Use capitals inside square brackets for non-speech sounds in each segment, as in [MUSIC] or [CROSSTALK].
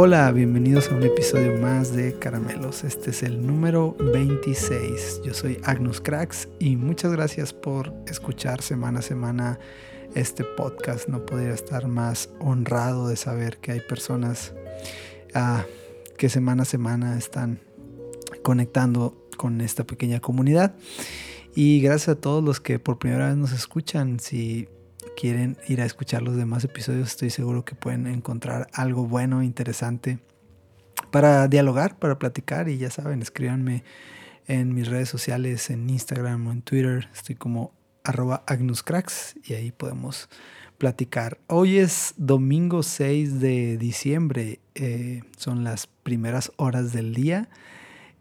Hola, bienvenidos a un episodio más de Caramelos. Este es el número 26. Yo soy Agnus Cracks y muchas gracias por escuchar semana a semana este podcast. No podría estar más honrado de saber que hay personas ah, que semana a semana están conectando con esta pequeña comunidad. Y gracias a todos los que por primera vez nos escuchan. Si quieren ir a escuchar los demás episodios, estoy seguro que pueden encontrar algo bueno, interesante para dialogar, para platicar. Y ya saben, escríbanme en mis redes sociales, en Instagram o en Twitter. Estoy como arroba agnuscracks y ahí podemos platicar. Hoy es domingo 6 de diciembre, eh, son las primeras horas del día.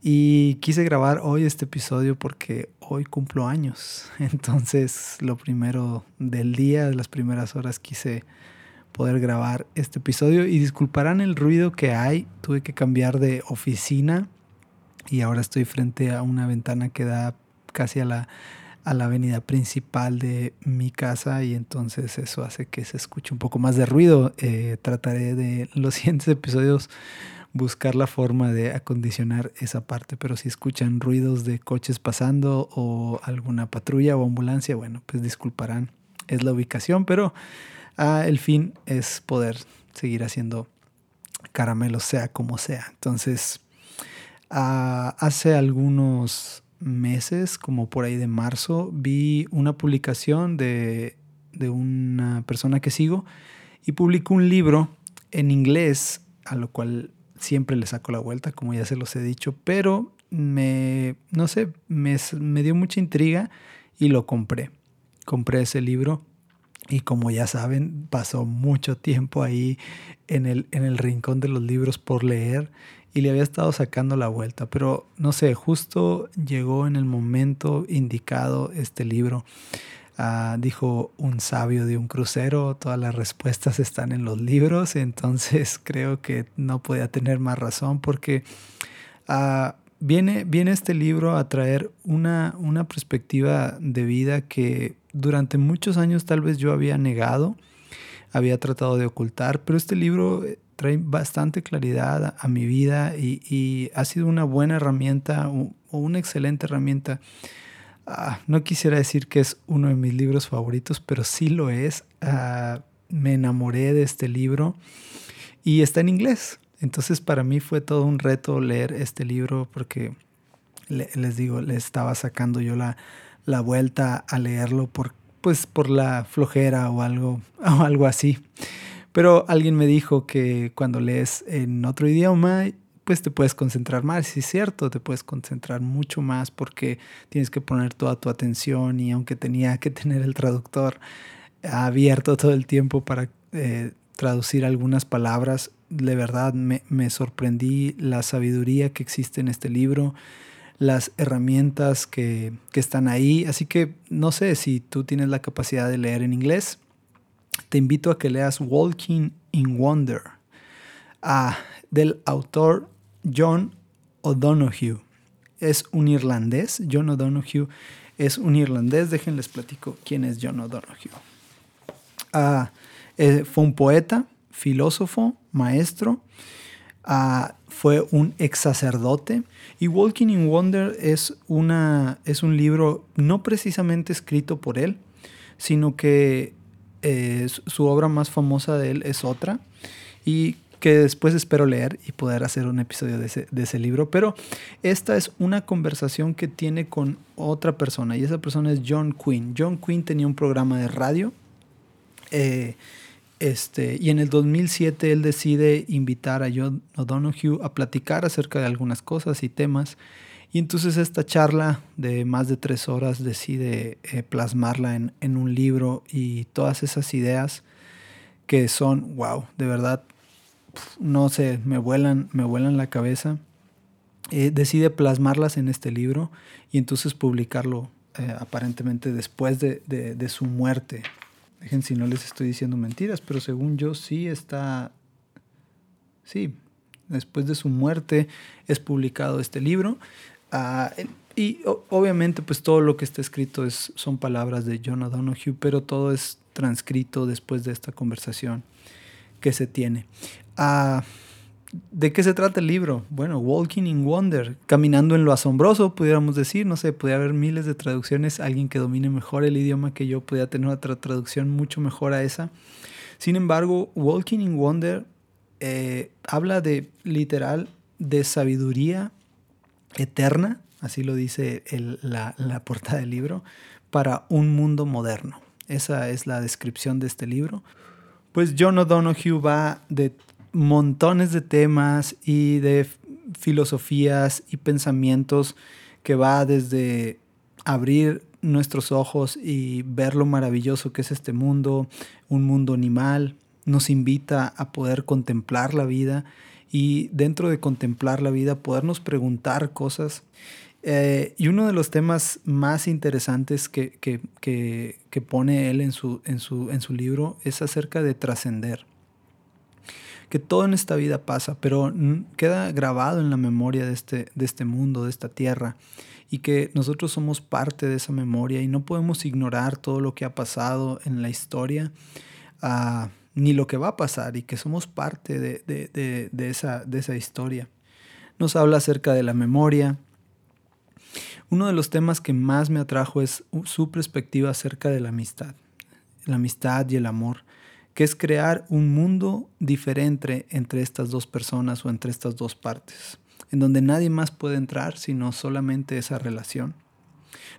Y quise grabar hoy este episodio porque hoy cumplo años. [LAUGHS] Entonces, lo primero del día, de las primeras horas, quise poder grabar este episodio. Y disculparán el ruido que hay. Tuve que cambiar de oficina y ahora estoy frente a una ventana que da casi a la, a la avenida principal de mi casa y entonces eso hace que se escuche un poco más de ruido. Eh, trataré de los [LAUGHS] siguientes episodios buscar la forma de acondicionar esa parte, pero si escuchan ruidos de coches pasando o alguna patrulla o ambulancia, bueno, pues disculparán, es la ubicación, pero ah, el fin es poder seguir haciendo caramelos sea como sea. Entonces, ah, hace algunos meses, como por ahí de marzo, vi una publicación de, de una persona que sigo y publicó un libro en inglés, a lo cual siempre le saco la vuelta, como ya se los he dicho, pero me, no sé, me, me dio mucha intriga y lo compré. Compré ese libro y como ya saben, pasó mucho tiempo ahí en el, en el rincón de los libros por leer y le había estado sacando la vuelta, pero no sé, justo llegó en el momento indicado este libro. Ah, dijo un sabio de un crucero, todas las respuestas están en los libros, [LAUGHS] entonces creo que no podía tener más razón porque uh, viene, viene este libro a traer una, una perspectiva de vida que durante muchos años tal vez yo había negado, había tratado de ocultar, pero este libro eh, trae bastante claridad a, mi vida y, ha sido una buena herramienta o una excelente herramienta Ah, no quisiera decir que es uno de mis libros favoritos, pero sí lo es. Ah, me enamoré de este libro y está en inglés. Entonces para mí fue todo un reto leer este libro porque les digo, le estaba sacando yo la, la vuelta a leerlo por, pues, por la flojera o algo, [LAUGHS] o algo así. Pero alguien me dijo que cuando lees en otro idioma pues te puedes concentrar más. Sí, es cierto, te puedes concentrar mucho más porque tienes que poner toda tu atención y aunque tenía que tener el traductor abierto todo el tiempo para eh, traducir algunas palabras, de verdad me, me sorprendí la sabiduría que existe en este libro las herramientas que, que, están ahí. Así que no sé si tú tienes la capacidad de leer en inglés. Te invito a que leas Walking in Wonder ah, del autor John O'Donoghue. Es un irlandés. John O'Donoghue es un irlandés. Déjenles platico quién es John O'Donoghue. Ah, eh, fue un poeta, filósofo, maestro. Ah, fue un ex sacerdote. Y Walking in Wonder es, una, es un libro no precisamente escrito por él, sino que eh, su obra más famosa de él es otra. Y que después espero leer y poder hacer un episodio de ese, libro. Pero esta es una conversación que tiene con otra persona y esa persona es John Quinn. John Quinn tenía un programa de radio eh, este, y en el 2007 él decide invitar a John O'Donoghue a platicar acerca de algunas cosas y temas. Y entonces esta charla de más de tres horas decide eh, plasmarla en, en un libro y todas esas ideas que son, wow, de verdad no sé, me vuelan, me vuelan la cabeza. Eh, decide plasmarlas en este libro y entonces publicarlo eh, aparentemente después de, de, su muerte. Dejen si no les estoy diciendo mentiras, pero según yo sí está, sí, después de su muerte es publicado este libro. Ah, y obviamente pues todo lo que está escrito es, son palabras de John O'Donoghue, pero todo es transcrito después de esta conversación que se tiene. ¿De qué se trata el libro? Bueno, Walking in Wonder, caminando en lo asombroso, pudiéramos decir, no sé, podría haber miles de traducciones, alguien que domine mejor el idioma que yo podría tener otra traducción mucho mejor a esa. Sin embargo, Walking in Wonder eh, habla de literal de sabiduría eterna, así lo dice la, la portada del libro, para un mundo moderno. Esa es la descripción de este libro. Pues John O'Donoghue va de montones de temas y de filosofías y pensamientos que va desde abrir nuestros ojos y ver lo maravilloso que es este mundo, un mundo animal, nos invita a poder contemplar la vida y dentro de contemplar la vida podernos preguntar cosas. Eh, y uno de los temas más interesantes que, que, que, pone él en su, en, su, en su libro es acerca de trascender que todo en esta vida pasa, pero queda grabado en la memoria de este, de este mundo, de esta tierra, y que nosotros somos parte de esa memoria y no podemos ignorar todo lo que ha pasado en la historia, uh, ni lo que va a pasar, y que somos parte de, de, de, esa, de esa historia. Nos habla acerca de la memoria. Uno de los temas que más me atrajo es su perspectiva acerca de la amistad, la amistad y el amor que es crear un mundo diferente entre estas dos personas o entre estas dos partes, en donde nadie más puede entrar sino solamente esa relación.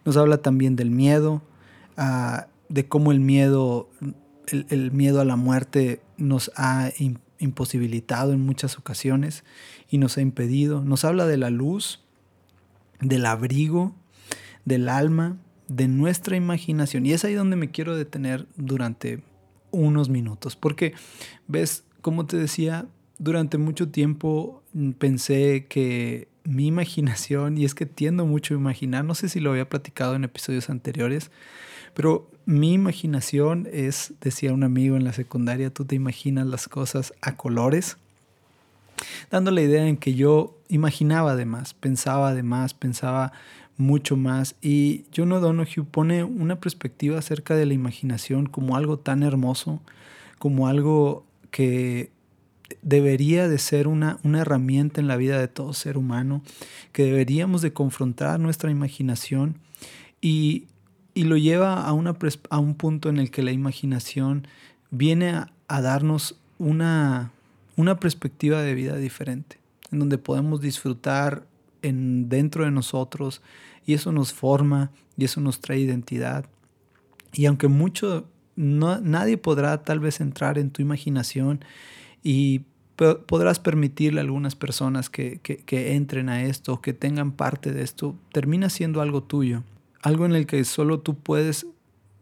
Nos habla también del miedo, ah, de cómo el miedo, el, miedo a la muerte nos ha imposibilitado en muchas ocasiones y nos ha impedido. Nos habla de la luz, del abrigo, del alma, de nuestra imaginación. Y es ahí donde me quiero detener durante unos minutos. Porque, ves, como te decía, durante mucho tiempo pensé que mi imaginación, y es que tiendo mucho a imaginar, no sé si lo había platicado en episodios anteriores, pero mi imaginación es, decía un amigo en la secundaria, tú te imaginas las cosas a colores, dando la idea en que yo imaginaba además, pensaba además, pensaba mucho más. Y John O'Donoghue pone una perspectiva acerca de la imaginación como algo tan hermoso, como algo que debería de ser una, una herramienta en la vida de todo ser humano, que deberíamos de confrontar nuestra imaginación y, lo lleva a, una, a un punto en el que la imaginación viene a, darnos una, una perspectiva de vida diferente, en donde podemos disfrutar en, dentro de nosotros y eso nos forma y eso nos trae identidad. Y aunque mucho, no, nadie podrá tal vez entrar en tu imaginación y podrás permitirle a algunas personas que, que, entren a esto, que tengan parte de esto, termina siendo algo tuyo, algo en el que solo tú puedes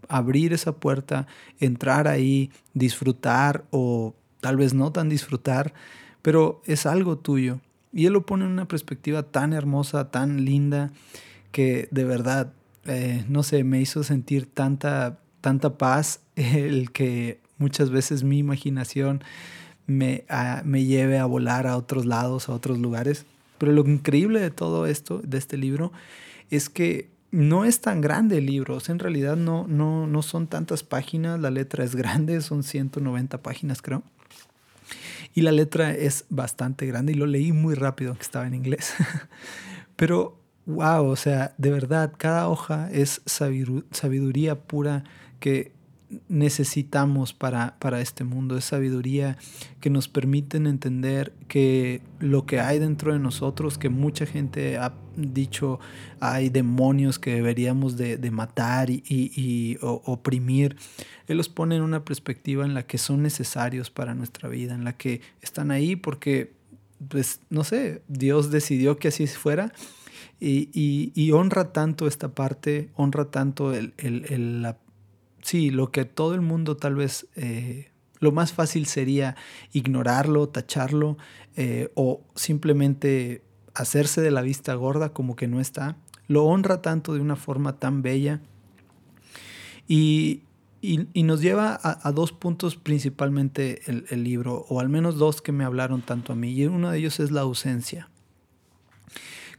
abrir esa puerta, entrar ahí, disfrutar o tal vez no tan disfrutar, pero es algo tuyo. Y él lo pone en una perspectiva tan hermosa, tan linda, que de verdad, eh, no sé, me hizo sentir tanta, tanta paz [LAUGHS] el que muchas veces mi imaginación me, me lleve a volar a otros lados, a otros lugares. Pero lo increíble de todo esto, de este libro, es que no es tan grande el libro. en realidad no, no, no son tantas páginas. La letra es grande, son 190 páginas, creo. Y la letra es bastante grande y lo leí muy rápido, que estaba en inglés. [LAUGHS] Pero wow, o sea, de verdad, cada hoja es sabiduría pura que necesitamos para, para, este mundo, es sabiduría que nos permiten entender que lo que hay dentro de nosotros, que mucha gente ha dicho hay demonios que deberíamos de, matar y, y, oprimir, Él los pone en una perspectiva en la que son necesarios para nuestra vida, en la que están ahí porque, pues, no sé, Dios decidió que así fuera. Y, honra tanto esta parte, honra tanto el, la, sí, lo que todo el mundo tal vez, eh, lo más fácil sería ignorarlo, tacharlo eh, o simplemente hacerse de la vista gorda como que no está. Lo honra tanto de una forma tan bella y, nos lleva a, dos puntos principalmente el libro, o al menos dos que me hablaron tanto a mí, y uno de ellos es la ausencia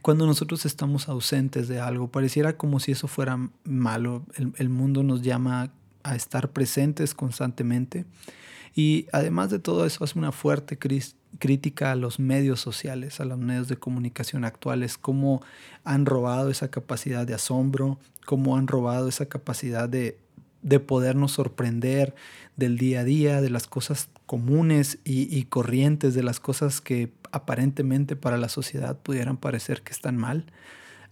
cuando nosotros estamos ausentes de algo. Pareciera como si eso fuera malo. El, mundo nos llama a estar presentes constantemente Y además de todo eso, hace una fuerte crítica a los medios sociales, a los medios de comunicación actuales, cómo han robado esa capacidad de asombro, cómo han robado esa capacidad de, de podernos sorprender del día a día, de las cosas comunes y, corrientes, de las cosas que aparentemente para la sociedad pudieran parecer que están mal.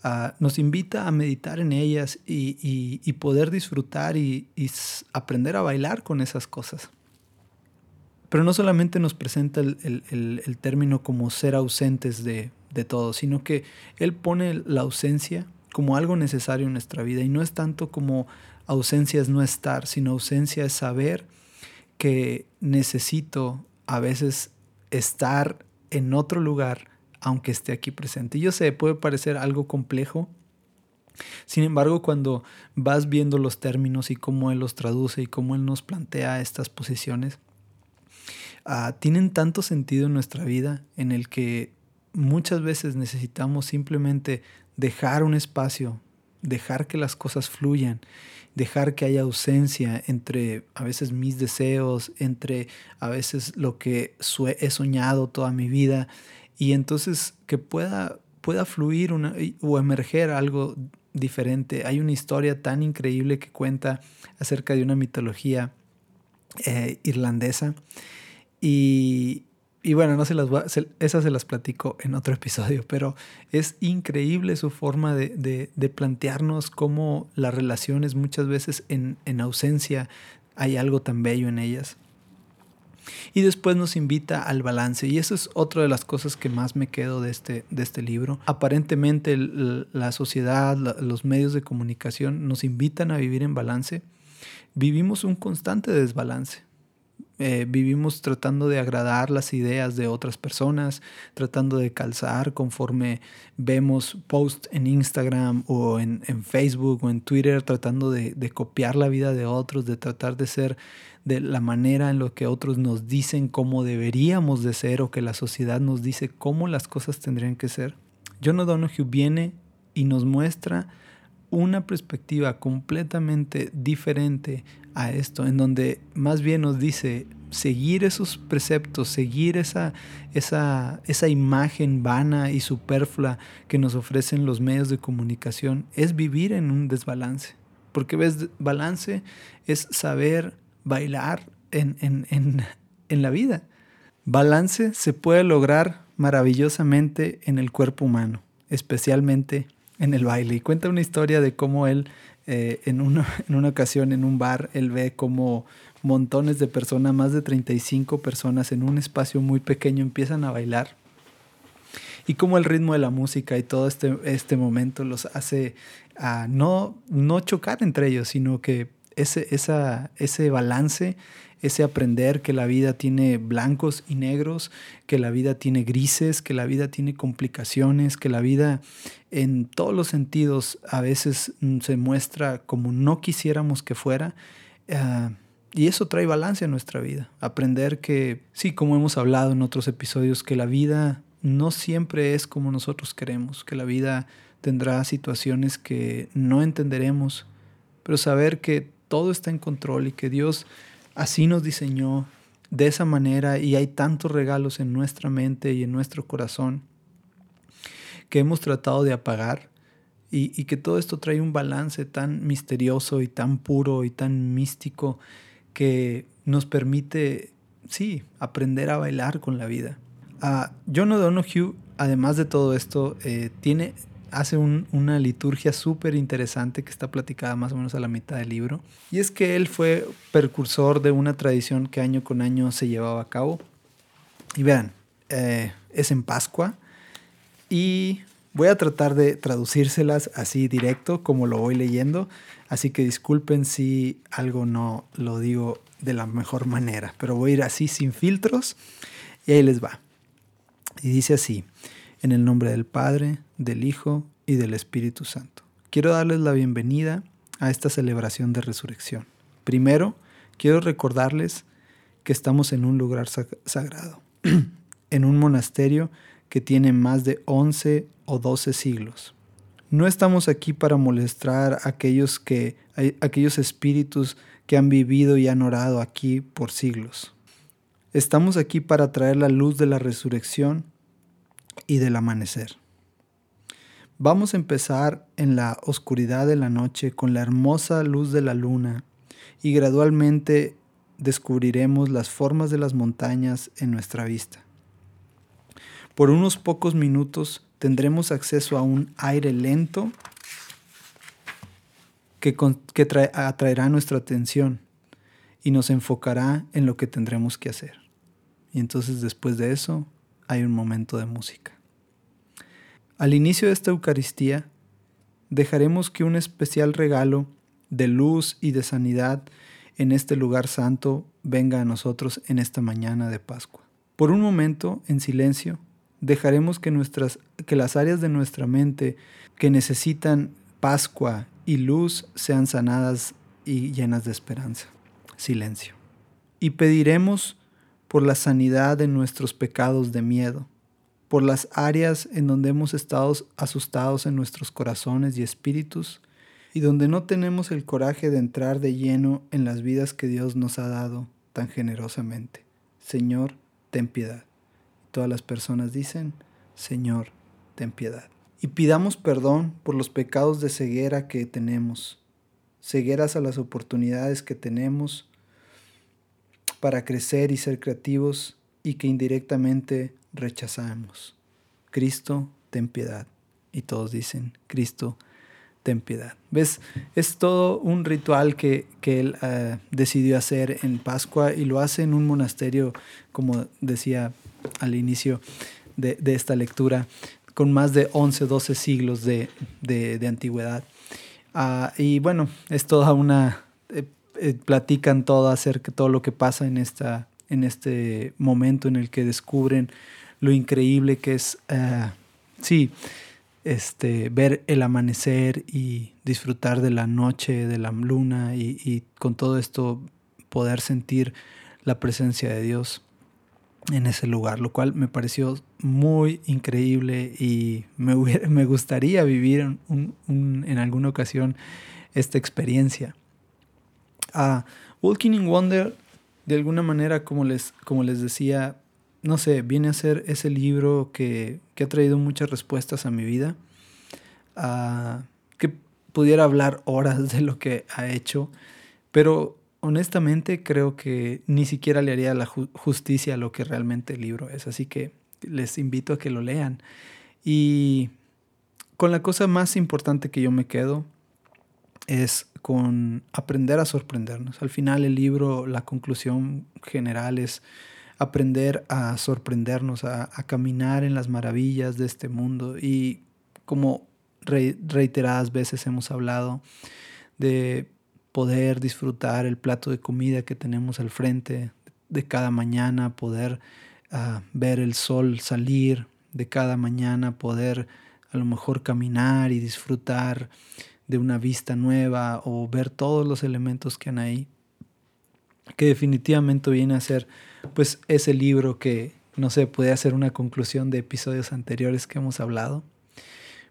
Ah, nos invita a meditar en ellas y, poder disfrutar y, aprender a bailar con esas cosas. Pero no solamente nos presenta el, término como ser ausentes de, de todo, sino que Él pone la ausencia como algo necesario en nuestra vida y no es tanto como ausencia es no estar, sino ausencia es saber que necesito a veces estar en otro lugar aunque esté aquí presente. Yo sé, puede parecer algo complejo. Sin embargo, cuando vas viendo los términos y cómo Él los traduce y cómo Él nos plantea estas posiciones, ah, tienen tanto sentido en nuestra vida en el que muchas veces necesitamos simplemente dejar un espacio, dejar que las cosas fluyan dejar que haya ausencia entre a veces mis deseos, entre a veces lo que he soñado toda mi vida y entonces que pueda, pueda fluir o emerger algo diferente. Hay una historia tan increíble que cuenta acerca de una mitología eh, irlandesa y, y bueno, no se las esas se las platico en otro episodio, pero es increíble su forma de, plantearnos cómo las relaciones muchas veces en, ausencia hay algo tan bello en ellas. Y después nos invita al balance. Y eso es otra de las cosas que más me quedo de este, de este libro. Aparentemente la sociedad, los medios de comunicación nos invitan a vivir en balance. Vivimos un constante desbalance. Eh, vivimos tratando de agradar las ideas de otras personas, tratando de calzar conforme vemos posts en Instagram o en, Facebook o en Twitter, tratando de, copiar la vida de otros, de tratar de ser de la manera en lo que otros nos dicen cómo deberíamos de ser o que la sociedad nos dice cómo las cosas tendrían que ser. John O'Donoghue viene y nos muestra una perspectiva completamente diferente a esto, en donde más bien nos dice seguir esos preceptos, seguir esa, esa, esa imagen vana y superflua que nos ofrecen los medios de comunicación, es vivir en un desbalance. Porque ves, balance es saber bailar en, en, en, en la vida. Balance se puede lograr maravillosamente en el cuerpo humano, especialmente en el baile. Y cuenta una historia de cómo él, eh, en, una, [LAUGHS] en una ocasión en un bar, él ve como montones de personas, más de 35 personas en un espacio muy pequeño empiezan a bailar. Y cómo el ritmo de la música y todo este, este momento los hace a no, no chocar entre ellos, sino que ese, esa, ese balance ese aprender que la vida tiene blancos y negros, que la vida tiene grises, que la vida tiene complicaciones, que la vida en todos los sentidos a veces mm, se muestra como no quisiéramos que fuera. Ah, y eso trae balance a nuestra vida. Aprender que, sí, como hemos hablado en otros episodios, que la vida no siempre es como nosotros queremos, que la vida tendrá situaciones que no entenderemos, pero saber que todo está en control y que Dios Así nos diseñó de esa manera y hay tantos regalos en nuestra mente y en nuestro corazón que hemos tratado de apagar y, que todo esto trae un balance tan misterioso y tan puro y tan místico que nos permite, sí, aprender a bailar con la vida. Uh, John O'Donoghue, además de todo esto, eh, tiene hace una liturgia súper interesante que está platicada más o menos a la mitad del libro. Y es que él fue precursor de una tradición que año con año se llevaba a cabo. Y vean, eh, es en Pascua. Y voy a tratar de traducírselas así directo como lo voy leyendo. Así que disculpen si algo no lo digo de la mejor manera. Pero voy a ir así sin filtros. Y ahí les va. Y dice así. En el nombre del Padre, del Hijo y del Espíritu Santo. Quiero darles la bienvenida a esta celebración de resurrección. Primero, quiero recordarles que estamos en un lugar sagrado, [CLEARS THROAT] en un monasterio que tiene más de 11 o 12 siglos. No estamos aquí para molestar a aquellos, que, aquellos espíritus que han vivido y han orado aquí por siglos. Estamos aquí para traer la luz de la resurrección y del amanecer. Vamos a empezar en la oscuridad de la noche con la hermosa luz de la luna y gradualmente descubriremos las formas de las montañas en nuestra vista. Por unos pocos minutos tendremos acceso a un aire lento que, atraerá nuestra atención y nos enfocará en lo que tendremos que hacer. Y entonces después de eso hay un momento de música. Al inicio de esta Eucaristía, dejaremos que un especial regalo de luz y de sanidad en este lugar santo venga a nosotros en esta mañana de Pascua. Por un momento, en silencio, dejaremos que, nuestras, que las áreas de nuestra mente que necesitan Pascua y luz sean sanadas y llenas de esperanza. Silencio. Y pediremos por la sanidad de nuestros pecados de miedo, por las áreas en donde hemos estado asustados en nuestros corazones y espíritus y donde no tenemos el coraje de entrar de lleno en las vidas que Dios nos ha dado tan generosamente. Señor, ten piedad. Todas las personas dicen, Señor, ten piedad. Y pidamos perdón por los pecados de ceguera que tenemos, cegueras a las oportunidades que tenemos para crecer y ser creativos y que indirectamente rechazamos. Cristo, ten piedad. Y todos dicen, Cristo, ten piedad. ¿Ves? Es todo un ritual que, él eh, decidió hacer en Pascua y lo hace en un monasterio, como decía al inicio de, esta lectura, con más de 11, 12 siglos de, antigüedad. Ah, y bueno, es toda una... Eh, platican todo acerca todo lo que pasa en, esta, en este momento en el que descubren lo increíble que es, eh, sí, este, ver el amanecer y disfrutar de la noche, de la luna y, con todo esto poder sentir la presencia de Dios en ese lugar, lo cual me pareció muy increíble y me, me gustaría vivir en alguna ocasión esta experiencia. A Walking in Wonder, de alguna manera, como les, como les decía, no sé, viene a ser ese libro que, ha traído muchas respuestas a mi vida, que pudiera hablar horas de lo que ha hecho, pero honestamente creo que ni siquiera le haría la justicia a lo que realmente el libro es, así que les invito a que lo lean. Y con la cosa más importante que yo me quedo es con aprender a sorprendernos. Al final el libro, la conclusión general es aprender a sorprendernos, a, caminar en las maravillas de este mundo. Y como reiteradas veces hemos hablado de poder disfrutar el plato de comida que tenemos al frente de cada mañana, poder ah, ver el sol salir de cada mañana, poder a lo mejor caminar y disfrutar de una vista nueva o ver todos los elementos que han ahí, que definitivamente viene a ser pues ese libro que, no sé, puede hacer una conclusión de episodios anteriores que hemos hablado.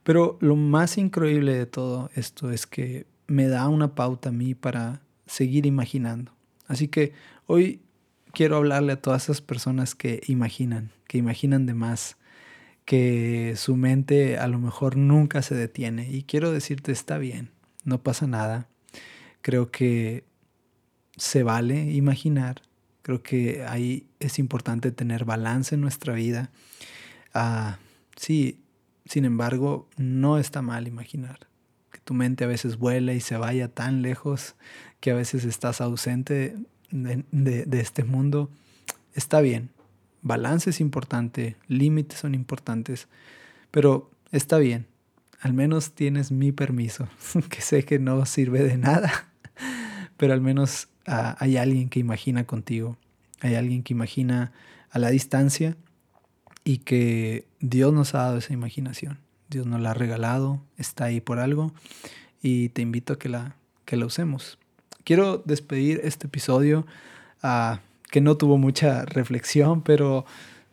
Pero lo más increíble de todo esto es que me da una pauta a mí para seguir imaginando. Así que hoy quiero hablarle a todas esas personas que imaginan, que imaginan de más, que su mente a lo mejor nunca se detiene. Y quiero decirte, está bien, no pasa nada. Creo que se vale imaginar, Creo que ahí es importante tener balance en nuestra vida. Ah, sí, sin embargo, no está mal imaginar que tu mente a veces vuela y se vaya tan lejos que a veces estás ausente de, este mundo. Está bien, balance es importante, límites son importantes, pero está bien. Al menos tienes mi permiso, [LAUGHS] que sé que no sirve de nada, [LAUGHS] pero al menos Ah, hay alguien que imagina contigo, hay alguien que imagina a la distancia y que Dios nos ha dado esa imaginación. Dios nos la ha regalado, está ahí por algo y te invito a que la, que la usemos. Quiero despedir este episodio uh, que no tuvo mucha reflexión, pero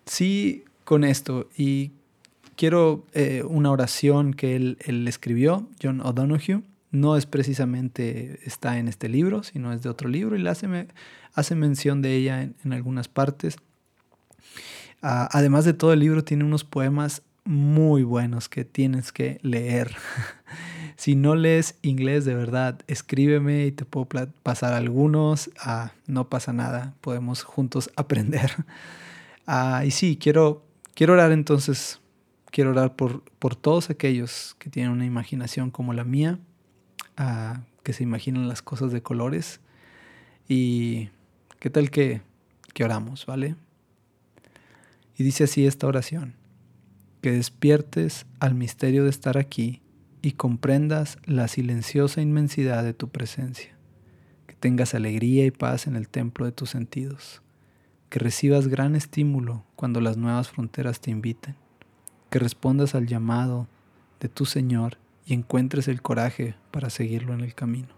sí con esto y quiero eh, una oración que él, escribió, John O'Donoghue, no es precisamente está en este libro, sino es de otro libro y hace, hace mención de ella en, algunas partes. Ah, además de todo el libro tiene unos poemas muy buenos que tienes que leer. [LAUGHS] si no lees inglés de verdad, escríbeme y te puedo pasar algunos. Ah, no pasa nada, podemos juntos [LAUGHS] aprender. Ah, y sí, quiero, quiero orar entonces, quiero orar por, por todos aquellos que tienen una imaginación como la mía que se imaginan las cosas de colores. Y qué tal que, que oramos, ¿vale? Y dice así esta oración, que despiertes al misterio de estar aquí y comprendas la silenciosa inmensidad de tu presencia, que tengas alegría y paz en el templo de tus sentidos, que recibas gran estímulo cuando las nuevas fronteras te inviten, que respondas al llamado de tu Señor y encuentres el coraje para seguirlo en el camino.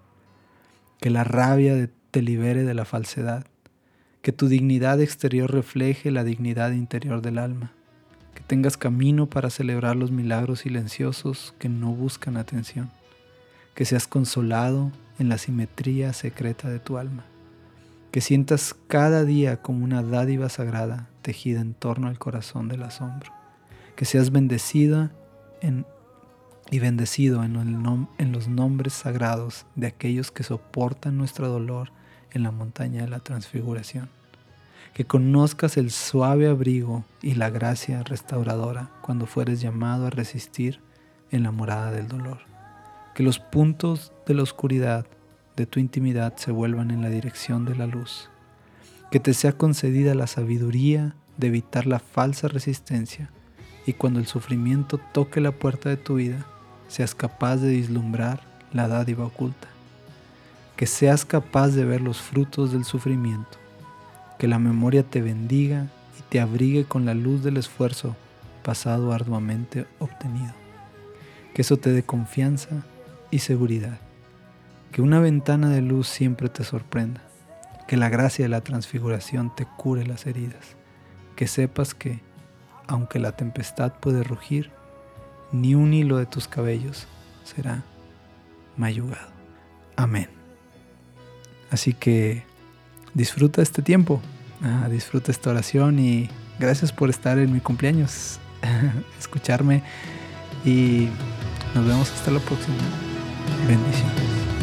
Que la rabia te libere de la falsedad. Que tu dignidad exterior refleje la dignidad interior del alma. Que tengas camino para celebrar los milagros silenciosos que no buscan atención. Que seas consolado en la simetría secreta de tu alma. Que sientas cada día como una dádiva sagrada tejida en torno al corazón del asombro. Que seas bendecida en y bendecido en, en, los nombres sagrados de aquellos que soportan nuestro dolor en la montaña de la transfiguración. Que conozcas el suave abrigo y la gracia restauradora cuando fueres llamado a resistir en la morada del dolor. Que los puntos de la oscuridad de tu intimidad se vuelvan en la dirección de la luz. Que te sea concedida la sabiduría de evitar la falsa resistencia y cuando el sufrimiento toque la puerta de tu vida, seas capaz de vislumbrar la dádiva oculta, que seas capaz de ver los frutos del sufrimiento, que la memoria te bendiga y te abrigue con la luz del esfuerzo pasado arduamente obtenido, que eso te dé confianza y seguridad, que una ventana de luz siempre te sorprenda, que la gracia de la transfiguración te cure las heridas, que sepas que, aunque la tempestad puede rugir, ni un hilo de tus cabellos será mayugado. Amén. Así que disfruta este tiempo, ah, disfruta esta oración y gracias por estar en mi cumpleaños, [LAUGHS] escucharme y nos vemos hasta la próxima. Bendiciones.